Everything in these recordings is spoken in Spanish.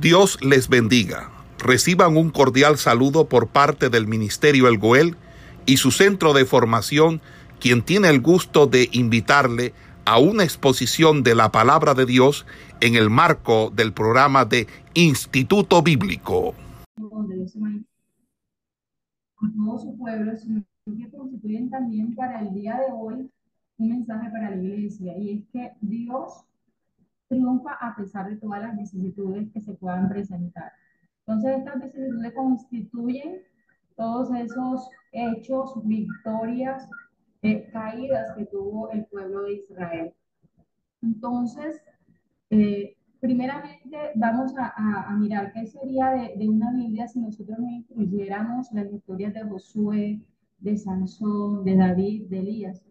Dios les bendiga. Reciban un cordial saludo por parte del Ministerio El Goel y su centro de formación, quien tiene el gusto de invitarle a una exposición de la palabra de Dios en el marco del programa de Instituto Bíblico. Dios triunfa a pesar de todas las vicisitudes que se puedan presentar. Entonces, estas vicisitudes constituyen todos esos hechos, victorias, eh, caídas que tuvo el pueblo de Israel. Entonces, eh, primeramente vamos a, mirar qué sería de, una Biblia si nosotros no incluyéramos las historias de Josué, de Sansón, de David, de Elías.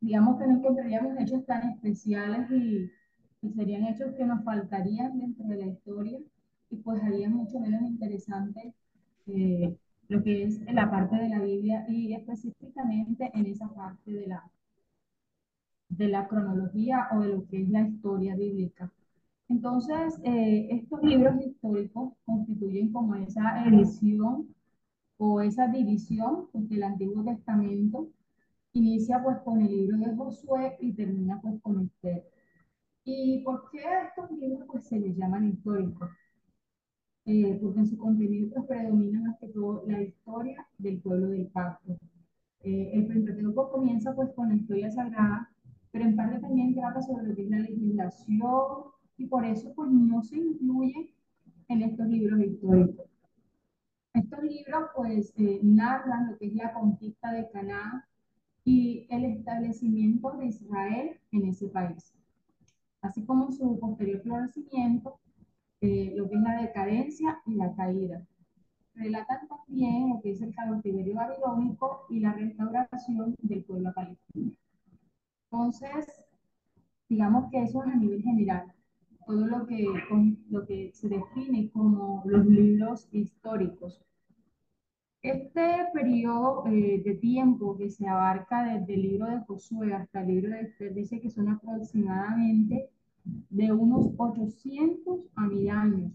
Digamos que no encontraríamos hechos tan especiales y serían hechos que nos faltarían dentro de la historia y pues haría mucho menos interesante eh, lo que es la parte de la Biblia y específicamente en esa parte de la, de la cronología o de lo que es la historia bíblica. Entonces, eh, estos libros históricos constituyen como esa edición o esa división, porque el Antiguo Testamento inicia pues con el libro de Josué y termina pues con Esther. ¿Y por qué a estos libros pues, se les llaman históricos? Eh, porque en su contenido pues, predomina más que todo la historia del pueblo del pacto. Eh, el Pentateuco comienza pues con la historia sagrada, pero en parte también trata sobre lo que es la legislación y por eso pues no se incluye en estos libros históricos. Estos libros pues eh, narran lo que es la conquista de Canaán y el establecimiento de Israel en ese país así como su posterior florecimiento, eh, lo que es la decadencia y la caída. Relatan también lo que es el cautiverio babilónico y la restauración del pueblo palestino. Entonces, digamos que eso es a nivel general, todo lo que, lo que se define como los libros históricos. Este periodo eh, de tiempo que se abarca desde el libro de Josué hasta el libro de Esther dice que son aproximadamente de unos 800 a 1000 años.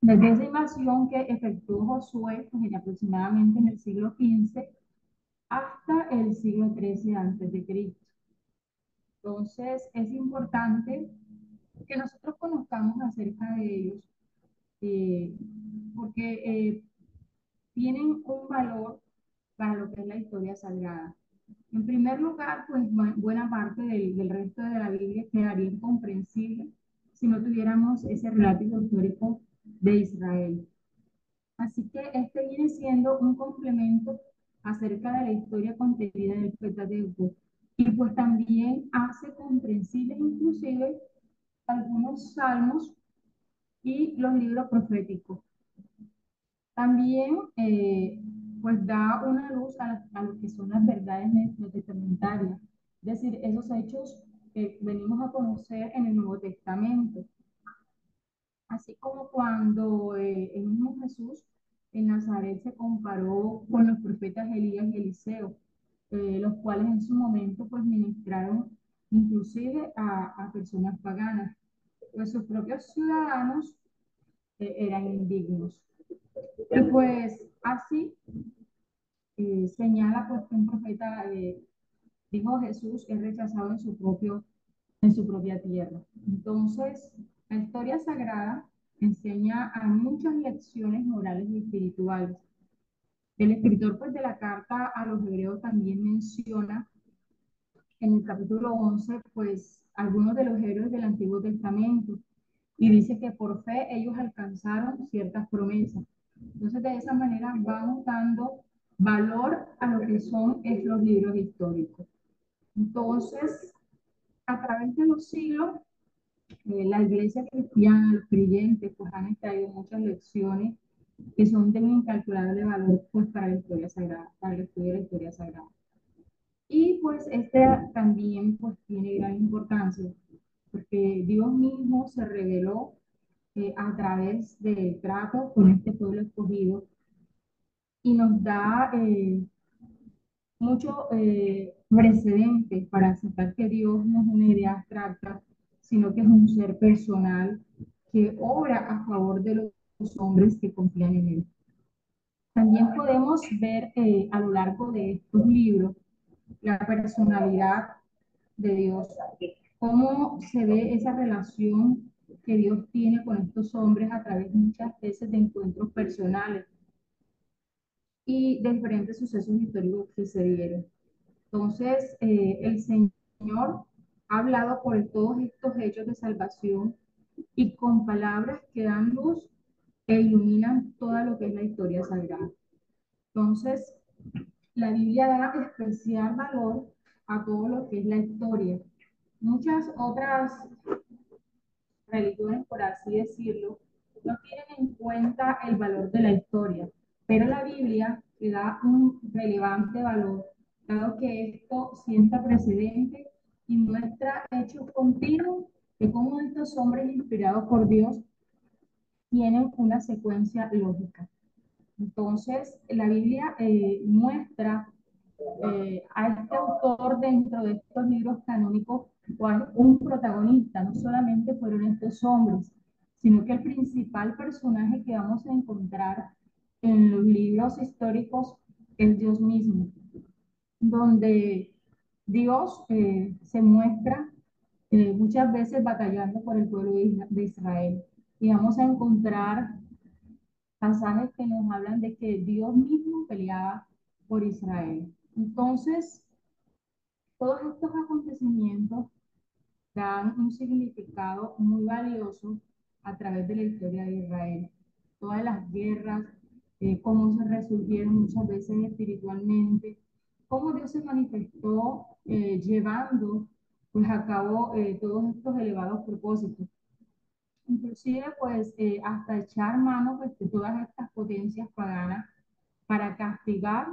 Desde esa invasión que efectuó Josué pues, aproximadamente en el siglo XV hasta el siglo XIII antes de Cristo. Entonces es importante que nosotros conozcamos acerca de ellos eh, porque eh, tienen un valor para lo que es la historia sagrada. En primer lugar, pues buena parte del, del resto de la Biblia quedaría incomprensible si no tuviéramos ese relato histórico de Israel. Así que este viene siendo un complemento acerca de la historia contenida en el Pentateuco y pues también hace comprensibles inclusive algunos salmos y los libros proféticos. También eh, pues da una luz a, lo que son las verdades testamentarias, es decir, esos hechos que venimos a conocer en el Nuevo Testamento. Así como cuando eh, el mismo Jesús en Nazaret se comparó con los profetas Elías y Eliseo, eh, los cuales en su momento pues ministraron inclusive a, a personas paganas, pues sus propios ciudadanos eran indignos. Y pues así eh, señala pues que un profeta, eh, dijo Jesús, es rechazado en su, propio, en su propia tierra. Entonces, la historia sagrada enseña a muchas lecciones morales y espirituales. El escritor pues, de la carta a los hebreos también menciona en el capítulo 11, pues, algunos de los héroes del Antiguo Testamento y dice que por fe ellos alcanzaron ciertas promesas. Entonces, de esa manera vamos dando valor a lo que son los libros históricos. Entonces, a través de los siglos, eh, la iglesia cristiana, los creyentes, pues han extraído muchas lecciones que son de un incalculable valor pues, para la historia sagrada, para el estudio de la historia sagrada. Y pues este también pues tiene gran importancia, porque Dios mismo se reveló eh, a través del trato con este pueblo escogido y nos da eh, mucho eh, precedente para aceptar que Dios no es una idea abstracta, sino que es un ser personal que obra a favor de los hombres que confían en Él. También podemos ver eh, a lo largo de estos libros la personalidad de Dios, cómo se ve esa relación que Dios tiene con estos hombres a través muchas veces de encuentros personales y de diferentes sucesos históricos que se dieron. Entonces, eh, el Señor ha hablado por todos estos hechos de salvación y con palabras que dan luz e iluminan toda lo que es la historia sagrada. Entonces, la Biblia da especial valor a todo lo que es la historia. Muchas otras religiones, por así decirlo, no tienen en cuenta el valor de la historia, pero la Biblia le da un relevante valor, dado que esto sienta precedente y muestra hechos continuos de cómo estos hombres inspirados por Dios tienen una secuencia lógica. Entonces, la Biblia eh, muestra eh, a este autor dentro de estos libros canónicos un protagonista, no solamente fueron estos hombres, sino que el principal personaje que vamos a encontrar en los libros históricos es Dios mismo, donde Dios eh, se muestra eh, muchas veces batallando por el pueblo de Israel. Y vamos a encontrar pasajes que nos hablan de que Dios mismo peleaba por Israel. Entonces, todos estos acontecimientos dan un significado muy valioso a través de la historia de Israel. Todas las guerras, eh, cómo se resurgieron muchas veces espiritualmente, cómo Dios se manifestó eh, llevando pues a cabo eh, todos estos elevados propósitos. Inclusive pues hasta echar mano pues, de todas estas potencias paganas para castigar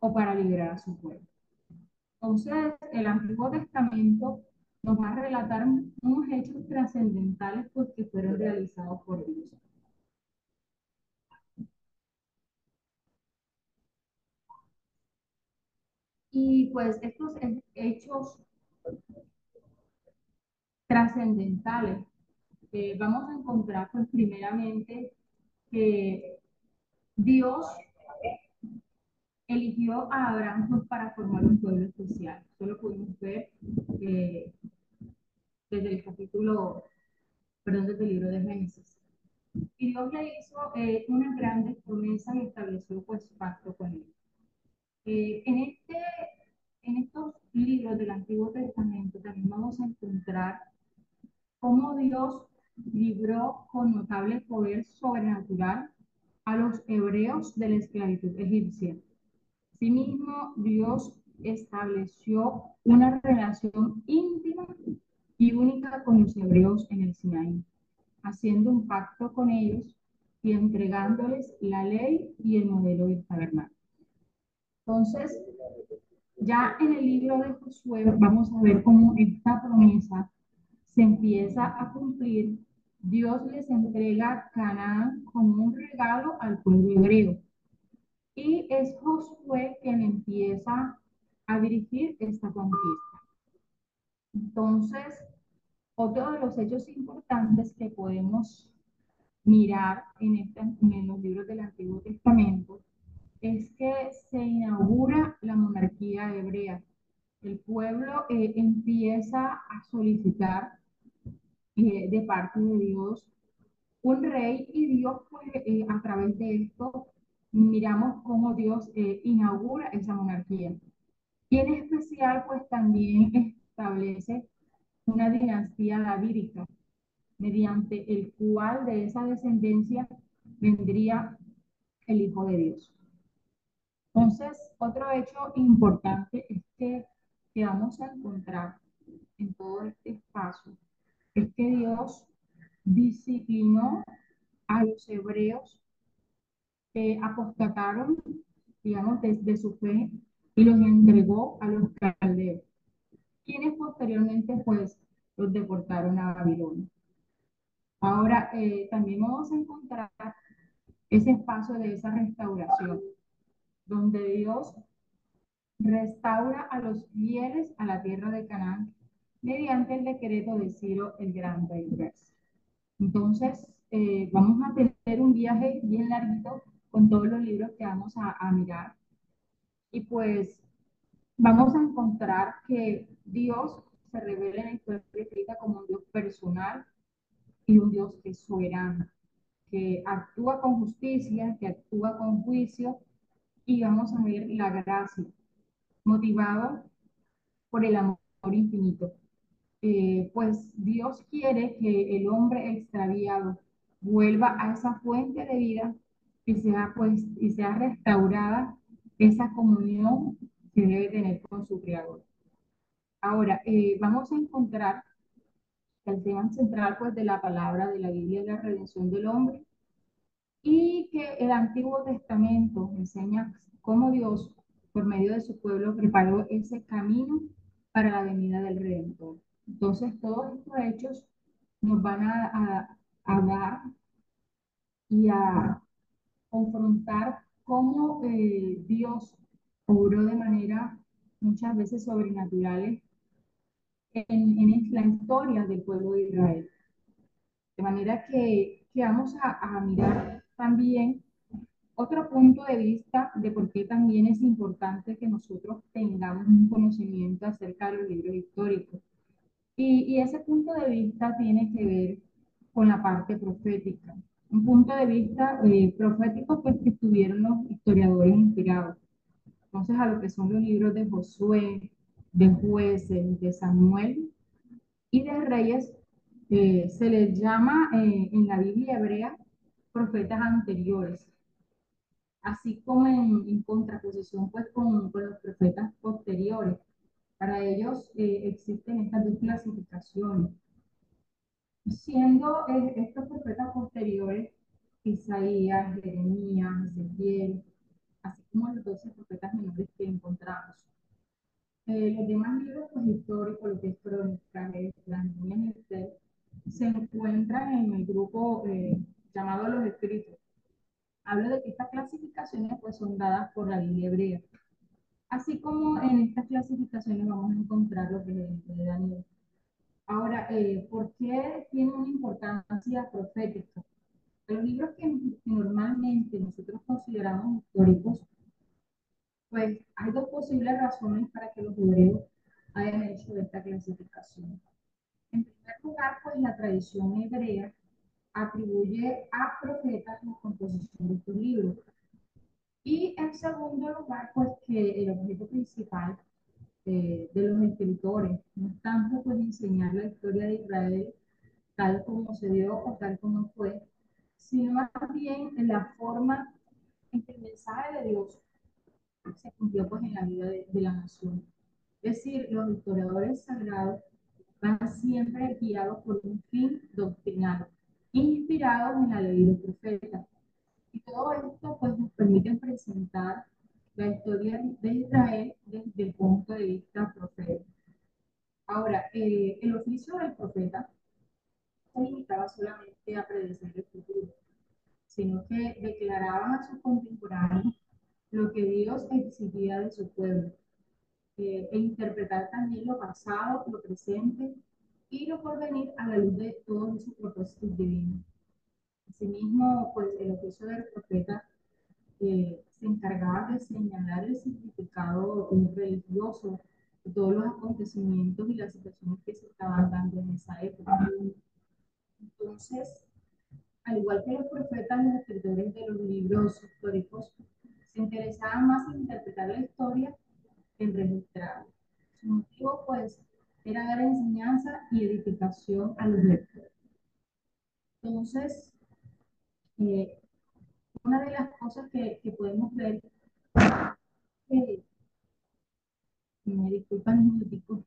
o para liberar a su pueblo. Entonces, el Antiguo Testamento nos va a relatar unos hechos trascendentales porque fueron realizados por Dios. Y pues estos hechos trascendentales eh, vamos a encontrar pues primeramente que Dios eligió a Abraham pues, para formar un pueblo especial lo pudimos ver eh, desde capítulo, perdón, desde el libro de Génesis. Y Dios le hizo eh, una gran promesa y estableció pues pacto con él. Eh, en, este, en estos libros del Antiguo Testamento también vamos a encontrar cómo Dios libró con notable poder sobrenatural a los hebreos de la esclavitud egipcia. Asimismo, Dios estableció una relación íntima y única con los hebreos en el Sinaí, haciendo un pacto con ellos y entregándoles la ley y el modelo del tabernáculo. Entonces, ya en el libro de Josué vamos a ver cómo esta promesa se empieza a cumplir. Dios les entrega Canaán como un regalo al pueblo hebreo. Y es Josué quien empieza a dirigir esta conquista. Entonces, otro de los hechos importantes que podemos mirar en, este, en los libros del Antiguo Testamento es que se inaugura la monarquía hebrea. El pueblo eh, empieza a solicitar eh, de parte de Dios un rey y Dios pues, eh, a través de esto miramos cómo Dios inaugura esa monarquía. Y en especial pues también establece una dinastía davídica, mediante el cual de esa descendencia vendría el Hijo de Dios. Entonces, otro hecho importante es que, que vamos a encontrar en todo este espacio es que Dios disciplinó a los hebreos que apostataron, digamos, desde su fe y los entregó a los caldeos quienes posteriormente pues los deportaron a Babilonia. Ahora eh, también vamos a encontrar ese espacio de esa restauración, donde Dios restaura a los fieles a la tierra de Canaán mediante el decreto de Ciro el Gran Rey Entonces, eh, vamos a tener un viaje bien larguito con todos los libros que vamos a, a mirar. Y pues vamos a encontrar que Dios se revela en la historia escrita como un Dios personal y un Dios que es soberano, que actúa con justicia, que actúa con juicio y vamos a ver la gracia, motivado por el amor infinito. Eh, pues Dios quiere que el hombre extraviado vuelva a esa fuente de vida y sea, pues, y sea restaurada esa comunión que debe tener con su Creador. Ahora, eh, vamos a encontrar el tema central pues, de la palabra de la Biblia es la redención del hombre y que el Antiguo Testamento enseña cómo Dios, por medio de su pueblo, preparó ese camino para la venida del Redentor. Entonces, todos estos hechos nos van a, a, dar y a confrontar cómo eh, Dios obró de manera muchas veces sobrenaturales en, en, la historia del pueblo de Israel. De manera que, que vamos a, a mirar también otro punto de vista de por qué también es importante que nosotros tengamos un conocimiento acerca de los libros históricos. Y, y, ese punto de vista tiene que ver con la parte profética. Un punto de vista eh, profético pues, que tuvieron los historiadores inspirados. Entonces, a lo que son los libros de Josué, de jueces, de Samuel y de reyes, eh, se les llama eh, en la Biblia hebrea profetas anteriores, así como en, contraposición pues con, con, los profetas posteriores. Para ellos eh, existen estas dos clasificaciones, siendo eh, estos profetas posteriores Isaías, Jeremías, Ezequiel, así como los doce profetas menores que encontramos. Eh, los demás libros pues, históricos, lo que es crónica, las se encuentran en el grupo eh, llamado Los Escritos. Hablo de que estas clasificaciones pues, son dadas por la Biblia hebrea. Así como en estas clasificaciones vamos a encontrar los de Daniel. Ahora, eh, ¿por qué tiene una importancia profética? Los libros que normalmente nosotros consideramos históricos, pues hay dos posibles razones para que los hebreos hayan hecho esta clasificación. En primer lugar, pues la tradición hebrea atribuye a profetas la composición de estos libros. Y en segundo lugar, pues que el objeto principal eh, de los escritores no es tanto pues enseñar la historia de Israel tal como se dio o tal como fue, sino más bien en la forma en que el mensaje de Dios se cumplió pues en la vida de, de la nación. Es decir, los historiadores sagrados van siempre guiados por un fin doctrinal, inspirados en la ley de los profetas. Y todo esto pues, nos permite presentar la historia de Israel desde el punto de vista profético. Ahora, eh, el oficio del profeta se limitaba solamente a predecir el futuro, sino que declaraban a sus contemporáneos lo que Dios exigía de su pueblo eh, e interpretar también lo pasado, lo presente y lo porvenir a la luz de todos sus propósitos divinos. Asimismo, pues el oficio del profeta eh, se encargaba de señalar el significado religioso de todos los acontecimientos y las situaciones que se estaban dando en esa época. Entonces, al igual que los profetas, los escritores de los libros históricos se interesaban más en interpretar la historia que en registrarla. Su motivo, pues, era dar enseñanza y edificación a los lectores. Entonces, eh, una de las cosas que, podemos ver, eh, me disculpan un minutico,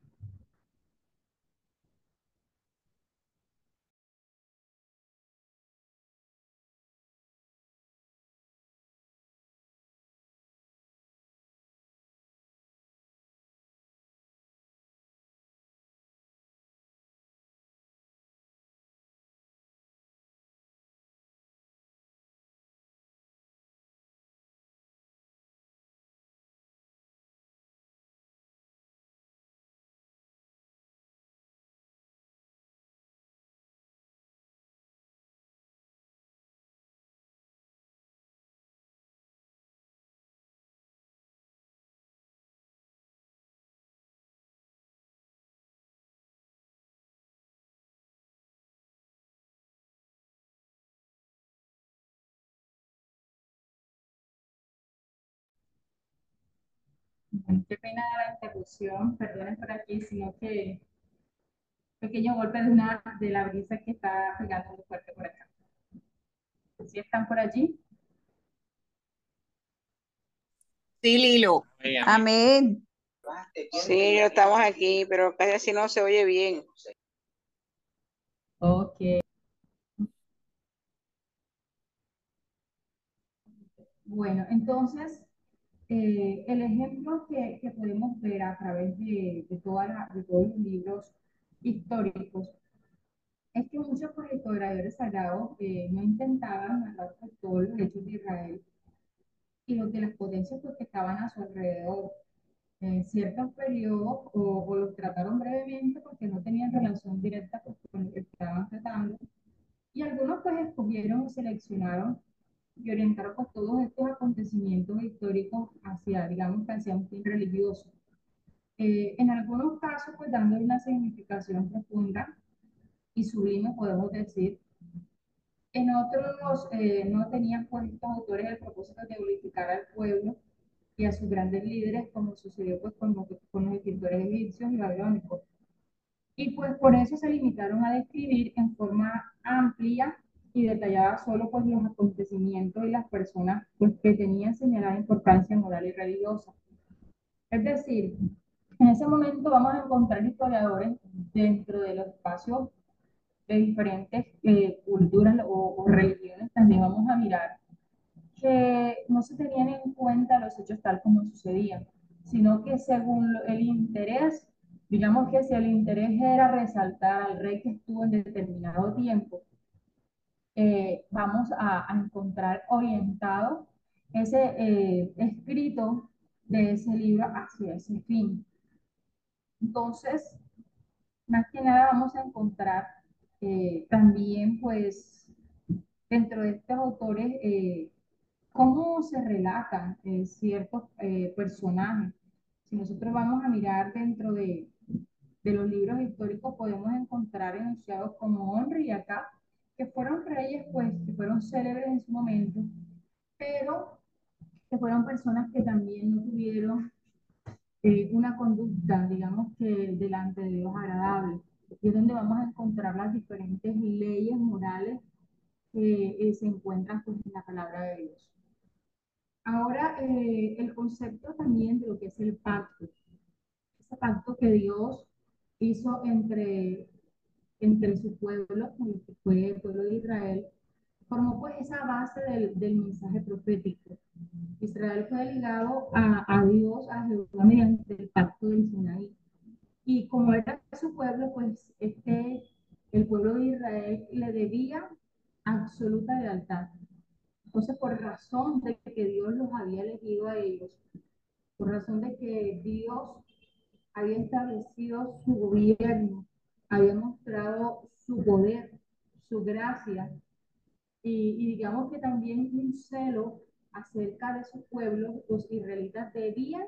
qué pena la interrupción, perdonen por aquí, sino que pequeño golpe de una de la brisa que está pegando muy fuerte por acá. ¿Sí están por allí? Sí, Lilo. Amén. Sí, estamos aquí, pero casi no se oye bien. Ok. Bueno, entonces, eh, el ejemplo que, que, podemos ver a través de, de, toda la, de todos los libros históricos es que muchos historiadores sagrados eh, no intentaban narrar todos los hechos de Israel y los de las potencias que estaban a su alrededor. En ciertos periodos o, o, los trataron brevemente porque no tenían relación directa con lo que estaban tratando y algunos pues escogieron y seleccionaron y orientaron pues, todos estos acontecimientos históricos hacia, digamos, hacia un fin religioso. Eh, en algunos casos, pues dando una significación profunda y sublime, podemos decir. En otros eh, no tenían pues estos autores el propósito de glorificar al pueblo y a sus grandes líderes, como sucedió pues con los, con los escritores egipcios y babilónicos. Y pues por eso se limitaron a describir en forma amplia y detallada solo pues los acontecimientos y las personas pues, que tenían señalada importancia moral y religiosa. Es decir, en ese momento vamos a encontrar historiadores dentro de los espacios de diferentes eh, culturas o, o, religiones, también vamos a mirar que no se tenían en cuenta los hechos tal como sucedían, sino que según el interés, digamos que si el interés era resaltar al rey que estuvo en determinado tiempo, eh, vamos a, encontrar orientado ese eh, escrito de ese libro hacia ese fin. Entonces, más que nada vamos a encontrar eh, también, pues, dentro de estos autores, cómo se relatan ciertos personajes. Si nosotros vamos a mirar dentro de, de, los libros históricos, podemos encontrar enunciados como Honri y acá, que fueron reyes, pues, que fueron célebres en su momento, pero que fueron personas que también no tuvieron eh, una conducta, digamos que delante de Dios agradable. Y es donde vamos a encontrar las diferentes leyes morales que eh, se encuentran pues, en la palabra de Dios. Ahora, eh, el concepto también de lo que es el pacto. Ese pacto que Dios hizo entre, entre su pueblo, que fue el pueblo de Israel, formó pues esa base del, del mensaje profético. Israel fue ligado a, a, Dios, a Jehová, mediante el pacto del Sinaí. Y como era su pueblo, pues este, el pueblo de Israel le debía absoluta lealtad. Entonces, por razón de que Dios los había elegido a ellos, por razón de que Dios había establecido su gobierno, había mostrado su poder, su gracia, y, digamos que también un celo acerca de su pueblo, los israelitas debían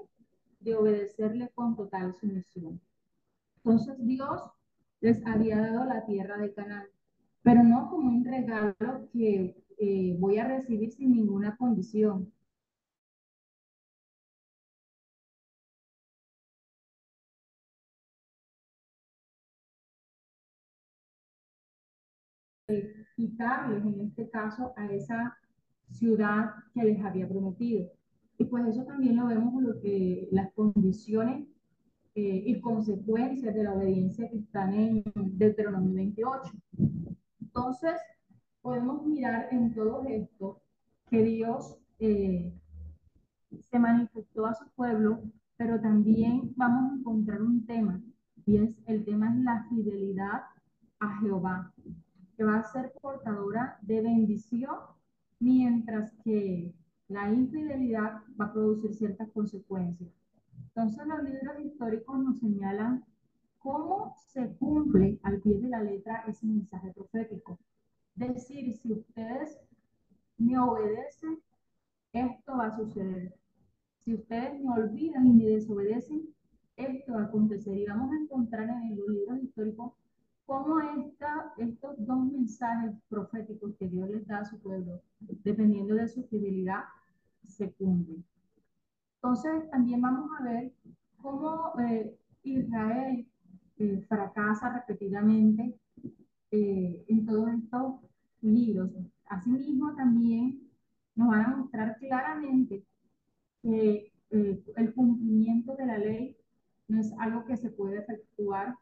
de obedecerle con total sumisión. Entonces Dios les había dado la tierra de Canaán, pero no como un regalo que eh, voy a recibir sin ninguna condición. Quitarles en este caso a esa ciudad que les había prometido. Y pues eso también lo vemos lo que las condiciones eh, y consecuencias de la obediencia que están en Deuteronomio 28. Entonces, podemos mirar en todo esto que Dios eh, se manifestó a su pueblo, pero también vamos a encontrar un tema, y es el tema es la fidelidad a Jehová, que va a ser portadora de bendición mientras que la infidelidad va a producir ciertas consecuencias. Entonces los libros históricos nos señalan cómo se cumple al pie de la letra ese mensaje profético. Decir, si ustedes me obedecen, esto va a suceder. Si ustedes me olvidan y me desobedecen, esto va a acontecer. Y vamos a encontrar en los libros históricos cómo esta, estos dos mensajes proféticos que Dios les da a su pueblo, dependiendo de su fidelidad, se cumplen. Entonces, también vamos a ver cómo eh, Israel eh, fracasa repetidamente eh, en todos estos libros. Asimismo, también nos van a mostrar claramente que el cumplimiento de la ley no es algo que se puede efectuar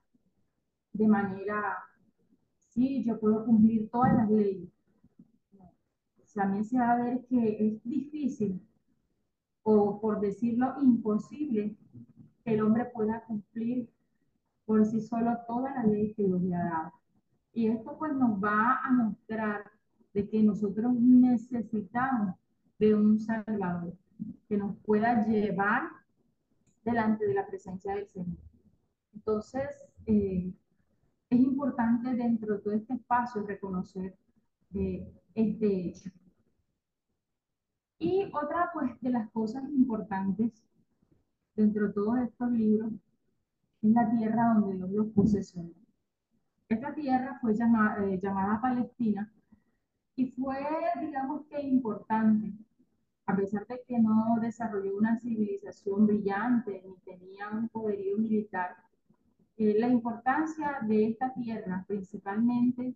de manera, sí, yo puedo cumplir todas las leyes. También se va a ver que es difícil o por decirlo imposible que el hombre pueda cumplir por sí solo toda la ley que Dios le ha dado. Y esto pues nos va a mostrar de que nosotros necesitamos de un Salvador que nos pueda llevar delante de la presencia del Señor. Entonces, eh, es importante dentro de todo este espacio reconocer eh, este hecho. Y otra pues de las cosas importantes dentro de todos estos libros es la tierra donde Dios los posesionó. Esta tierra fue llamada, eh, llamada Palestina y fue, digamos que importante, a pesar de que no desarrolló una civilización brillante ni tenía un poderío militar, eh, la importancia de esta tierra principalmente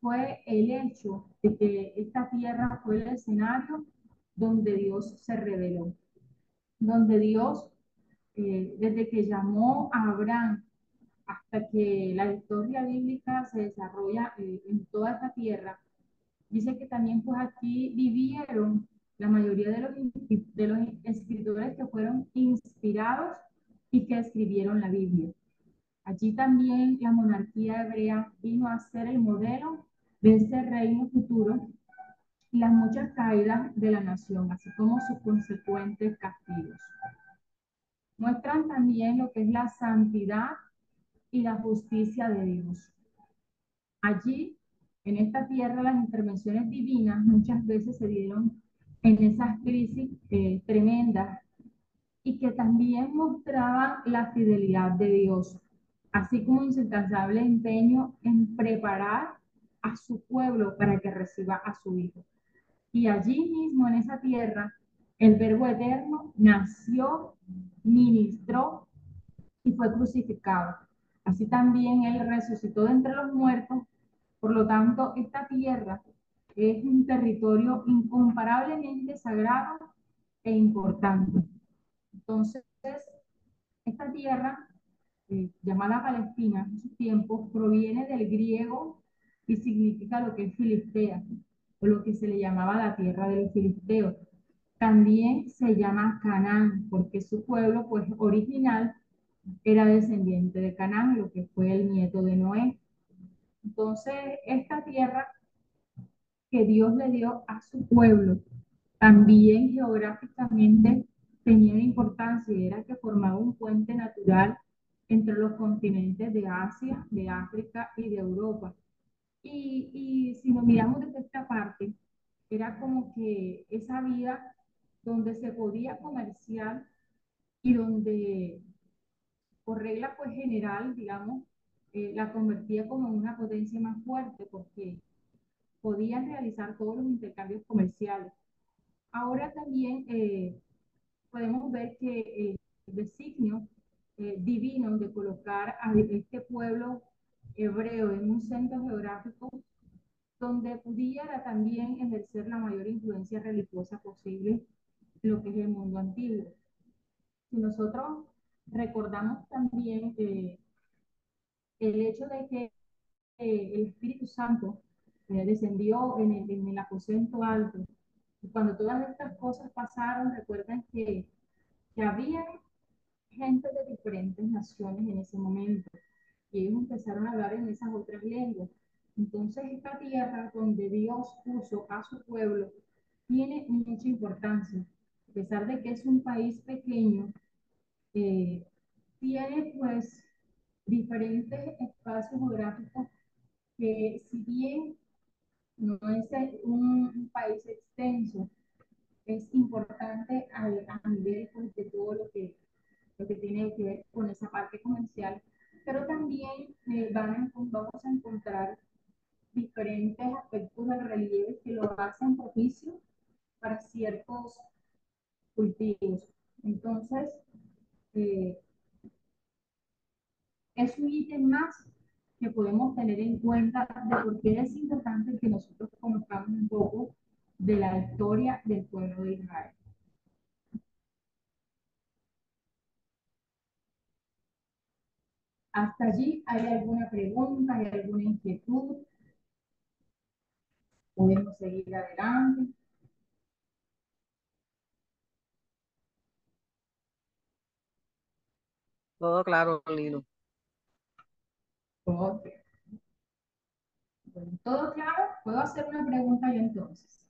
fue el hecho de que esta tierra fue el escenario donde Dios se reveló, donde Dios, eh, desde que llamó a Abraham hasta que la historia bíblica se desarrolla eh, en toda esta tierra, dice que también pues aquí vivieron la mayoría de los, de los escritores que fueron inspirados y que escribieron la Biblia. Allí también la monarquía hebrea vino a ser el modelo de ese reino futuro y las muchas caídas de la nación, así como sus consecuentes castigos. Muestran también lo que es la santidad y la justicia de Dios. Allí, en esta tierra, las intervenciones divinas muchas veces se dieron en esas crisis eh, tremendas y que también mostraban la fidelidad de Dios así como un incansable empeño en preparar a su pueblo para que reciba a su Hijo. Y allí mismo, en esa tierra, el Verbo Eterno nació, ministró y fue crucificado. Así también Él resucitó de entre los muertos. Por lo tanto, esta tierra es un territorio incomparablemente sagrado e importante. Entonces, esta tierra eh, llamada Palestina en su tiempo, proviene del griego y significa lo que es Filistea, o lo que se le llamaba la tierra de los filisteos. También se llama Canaán, porque su pueblo, pues original, era descendiente de Canaán, lo que fue el nieto de Noé. Entonces, esta tierra que Dios le dio a su pueblo, también geográficamente tenía importancia era que formaba un puente natural entre los continentes de Asia, de África y de Europa. Y, y si nos miramos desde esta parte, era como que esa vía donde se podía comerciar y donde, por regla pues general, digamos, eh, la convertía como una potencia más fuerte porque podían realizar todos los intercambios comerciales. Ahora también eh, podemos ver que el designio eh, de colocar a este pueblo hebreo en un centro geográfico donde pudiera también ejercer la mayor influencia religiosa posible lo que es el mundo antiguo. Si nosotros recordamos también eh, el hecho de que eh, el Espíritu Santo descendió en el, en el aposento alto, y cuando todas estas cosas pasaron, recuerden que, que había gente de diferentes naciones en ese momento. Y ellos empezaron a hablar en esas otras lenguas. Entonces, esta tierra donde Dios puso a su pueblo tiene mucha importancia. A pesar de que es un país pequeño, eh, tiene pues diferentes espacios geográficos que si bien no es un país extenso, es importante a, a nivel pues, de todo lo que lo que tiene que ver con esa parte comercial, pero también eh, van vamos a encontrar diferentes aspectos del relieve que lo hacen propicio para ciertos cultivos. Entonces, eh, es un ítem más que podemos tener en cuenta de por qué es importante que nosotros conozcamos un poco de la historia del pueblo de Israel. Hasta allí, ¿hay alguna pregunta? ¿Hay alguna inquietud? Podemos seguir adelante. Todo claro, Lilo. Ok. Bueno, ¿Todo claro? ¿Puedo hacer una pregunta yo entonces?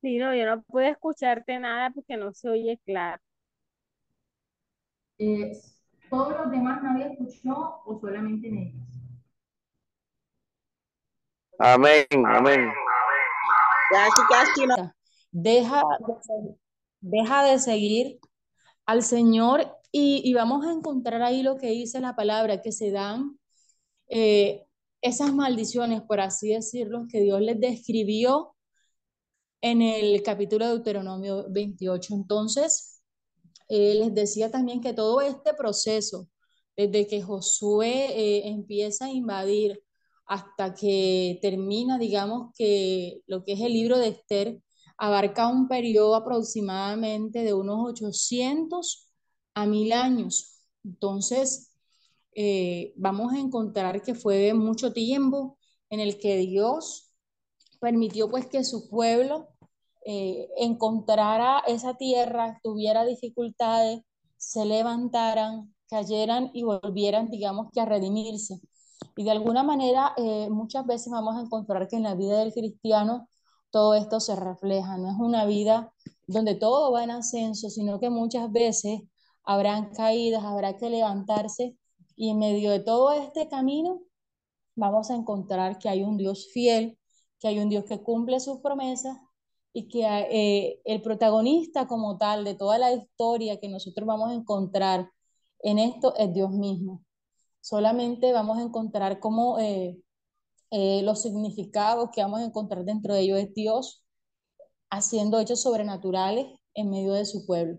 Sí, no, yo no puedo escucharte nada porque no se oye claro. Eh, ¿Todos los demás nadie escuchó o solamente en ellos? Amén, amén. Casi, casi no. Deja, deja de seguir al Señor y, y vamos a encontrar ahí lo que dice la palabra, que se dan eh, esas maldiciones, por así decirlo, que Dios les describió en el capítulo de Deuteronomio 28. Entonces, eh, les decía también que todo este proceso, desde que Josué eh, empieza a invadir hasta que termina, digamos que lo que es el libro de Esther, abarca un periodo aproximadamente de unos 800 a 1000 años. Entonces, eh, vamos a encontrar que fue mucho tiempo en el que Dios permitió pues que su pueblo eh, encontrara esa tierra, tuviera dificultades, se levantaran, cayeran y volvieran, digamos que a redimirse. Y de alguna manera, eh, muchas veces vamos a encontrar que en la vida del cristiano todo esto se refleja. No es una vida donde todo va en ascenso, sino que muchas veces habrán caídas, habrá que levantarse y en medio de todo este camino vamos a encontrar que hay un Dios fiel, que hay un Dios que cumple sus promesas y que eh, el protagonista como tal de toda la historia que nosotros vamos a encontrar en esto es Dios mismo. Solamente vamos a encontrar cómo eh, eh, los significados que vamos a encontrar dentro de ellos es Dios haciendo hechos sobrenaturales en medio de su pueblo.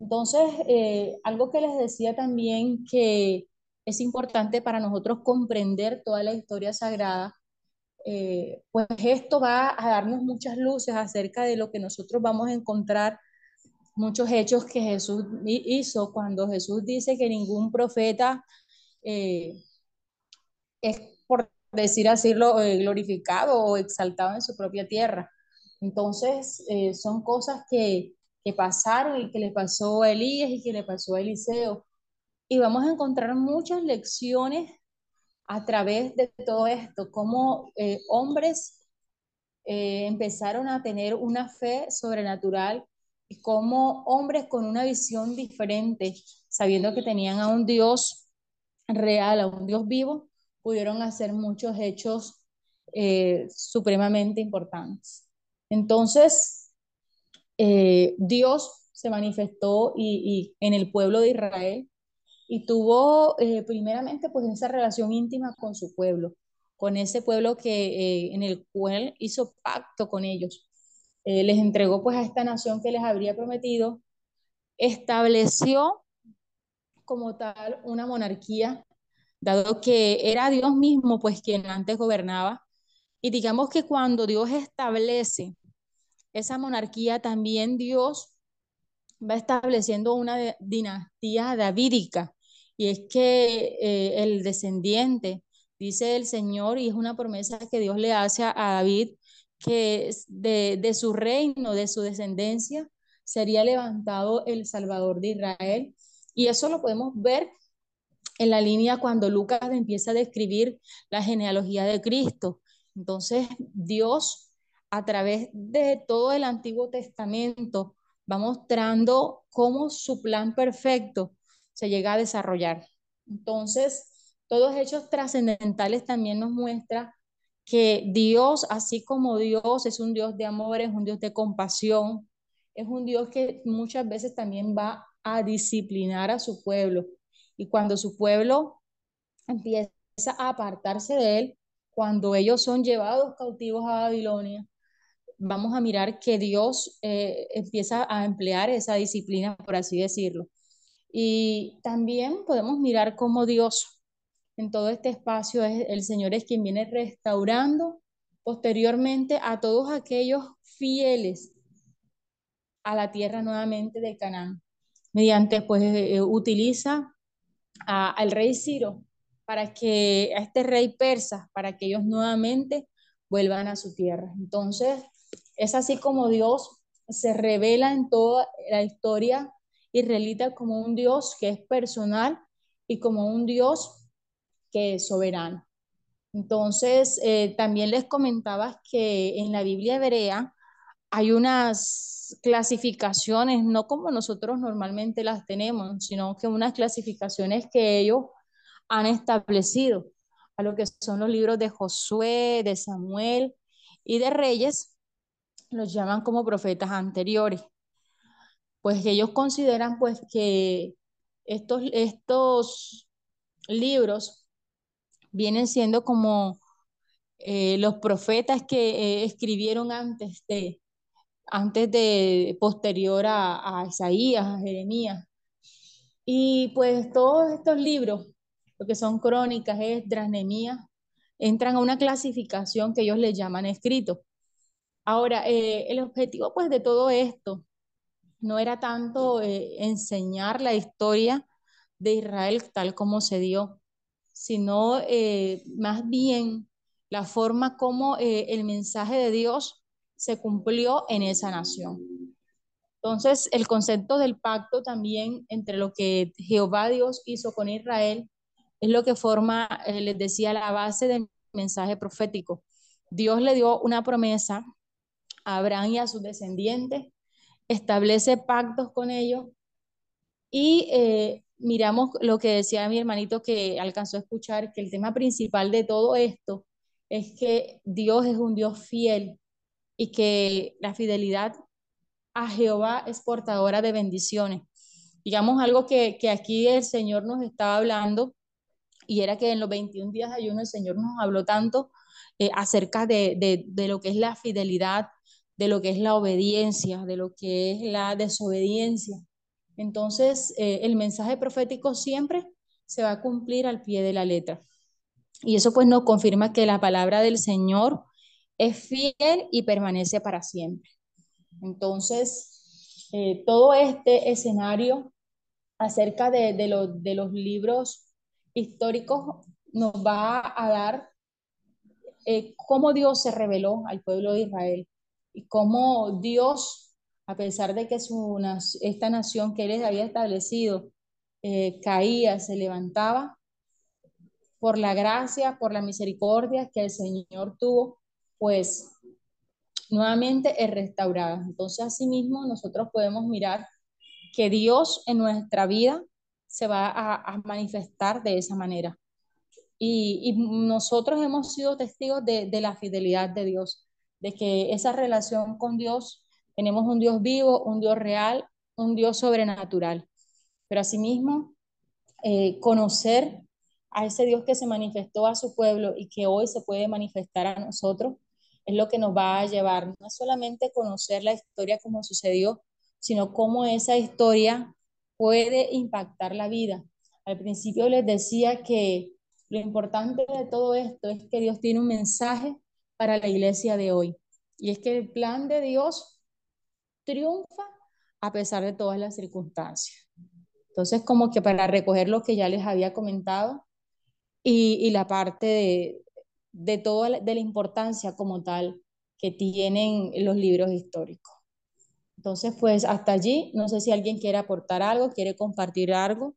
Entonces, eh, algo que les decía también que es importante para nosotros comprender toda la historia sagrada, eh, pues esto va a darnos muchas luces acerca de lo que nosotros vamos a encontrar, muchos hechos que Jesús hizo cuando Jesús dice que ningún profeta es por decir así, eh, glorificado o exaltado en su propia tierra. Entonces, eh, son cosas que, que pasaron y que le pasó a Elías y que le pasó a Eliseo. Y vamos a encontrar muchas lecciones a través de todo esto, cómo eh, hombres empezaron a tener una fe sobrenatural y cómo hombres con una visión diferente, sabiendo que tenían a un Dios real, a un Dios vivo, pudieron hacer muchos hechos eh, supremamente importantes. Entonces, eh, Dios se manifestó y, en el pueblo de Israel y tuvo eh, primeramente pues esa relación íntima con su pueblo, con ese pueblo que en el cual hizo pacto con ellos. les entregó pues a esta nación que les habría prometido, estableció como tal una monarquía dado que era Dios mismo pues quien antes gobernaba. Y digamos que cuando Dios establece esa monarquía, también Dios va estableciendo una dinastía davídica. Y es que eh, el descendiente, dice el Señor, y es una promesa que Dios le hace a, David, que de, de su reino, de su descendencia, sería levantado el Salvador de Israel. Y eso lo podemos ver en la línea cuando Lucas empieza a describir la genealogía de Cristo. Entonces, Dios, a través de todo el Antiguo Testamento, va mostrando cómo su plan perfecto se llega a desarrollar. Entonces, todos hechos trascendentales también nos muestra que Dios, así como Dios es un Dios de amor, es un Dios de compasión, es un Dios que muchas veces también va a disciplinar a su pueblo. Y cuando su pueblo empieza a apartarse de él, cuando ellos son llevados cautivos a Babilonia, vamos a mirar que Dios eh, empieza a emplear esa disciplina, por así decirlo. Y también podemos mirar cómo Dios en todo este espacio, es, el Señor es quien viene restaurando posteriormente a todos aquellos fieles a la tierra nuevamente de Canaán. Mediante, pues, eh, eh, utiliza al rey Ciro para que, a este rey persa, para que ellos nuevamente vuelvan a su tierra. Entonces, es así como Dios se revela en toda la historia israelita como un Dios que es personal y como un Dios que es soberano. Entonces, eh, también les comentaba que en la Biblia hebrea hay unas clasificaciones, no como nosotros normalmente las tenemos, sino que unas clasificaciones que ellos han establecido a lo que son los libros de Josué, de Samuel y de Reyes, los llaman como profetas anteriores. Pues ellos consideran pues que estos, estos libros vienen siendo como eh, los profetas que eh, escribieron antes de, antes de, posterior a, Isaías, a Jeremías. Y pues todos estos libros lo que son crónicas, Esdras, Nehemías, entran a una clasificación que ellos le llaman escrito. Ahora, eh, el objetivo pues de todo esto no era tanto eh, enseñar la historia de Israel tal como se dio, sino eh, más bien la forma como el mensaje de Dios se cumplió en esa nación. Entonces, el concepto del pacto también entre lo que Jehová Dios hizo con Israel es lo que forma, eh, les decía, la base del mensaje profético. Dios le dio una promesa a Abraham y a sus descendientes, establece pactos con ellos y eh, miramos lo que decía mi hermanito que alcanzó a escuchar, que el tema principal de todo esto es que Dios es un Dios fiel y que la fidelidad a Jehová es portadora de bendiciones. Digamos algo que, que aquí el Señor nos estaba hablando y era que en los 21 días de ayuno el Señor nos habló tanto eh, acerca de, de, lo que es la fidelidad, de lo que es la obediencia, de lo que es la desobediencia. Entonces, eh, el mensaje profético siempre se va a cumplir al pie de la letra. Y eso pues nos confirma que la palabra del Señor es fiel y permanece para siempre. Entonces, eh, todo este escenario acerca de, los libros históricos nos va a dar eh, cómo Dios se reveló al pueblo de Israel y cómo Dios, a pesar de que su, esta nación que él había establecido eh, caía, se levantaba, por la gracia, por la misericordia que el Señor tuvo, pues nuevamente es restaurada. Entonces, asimismo, nosotros podemos mirar que Dios en nuestra vida se va a, manifestar de esa manera. Y, nosotros hemos sido testigos de, la fidelidad de Dios, de que esa relación con Dios, tenemos un Dios vivo, un Dios real, un Dios sobrenatural. Pero asimismo, eh, conocer a ese Dios que se manifestó a su pueblo y que hoy se puede manifestar a nosotros, es lo que nos va a llevar no solamente conocer la historia como sucedió, sino cómo esa historia puede impactar la vida. Al principio les decía que lo importante de todo esto es que Dios tiene un mensaje para la iglesia de hoy. Y es que el plan de Dios triunfa a pesar de todas las circunstancias. Entonces, como que para recoger lo que ya les había comentado y, la parte de, de toda de la importancia como tal que tienen los libros históricos. Entonces, pues hasta allí, no sé si alguien quiere aportar algo, quiere compartir algo.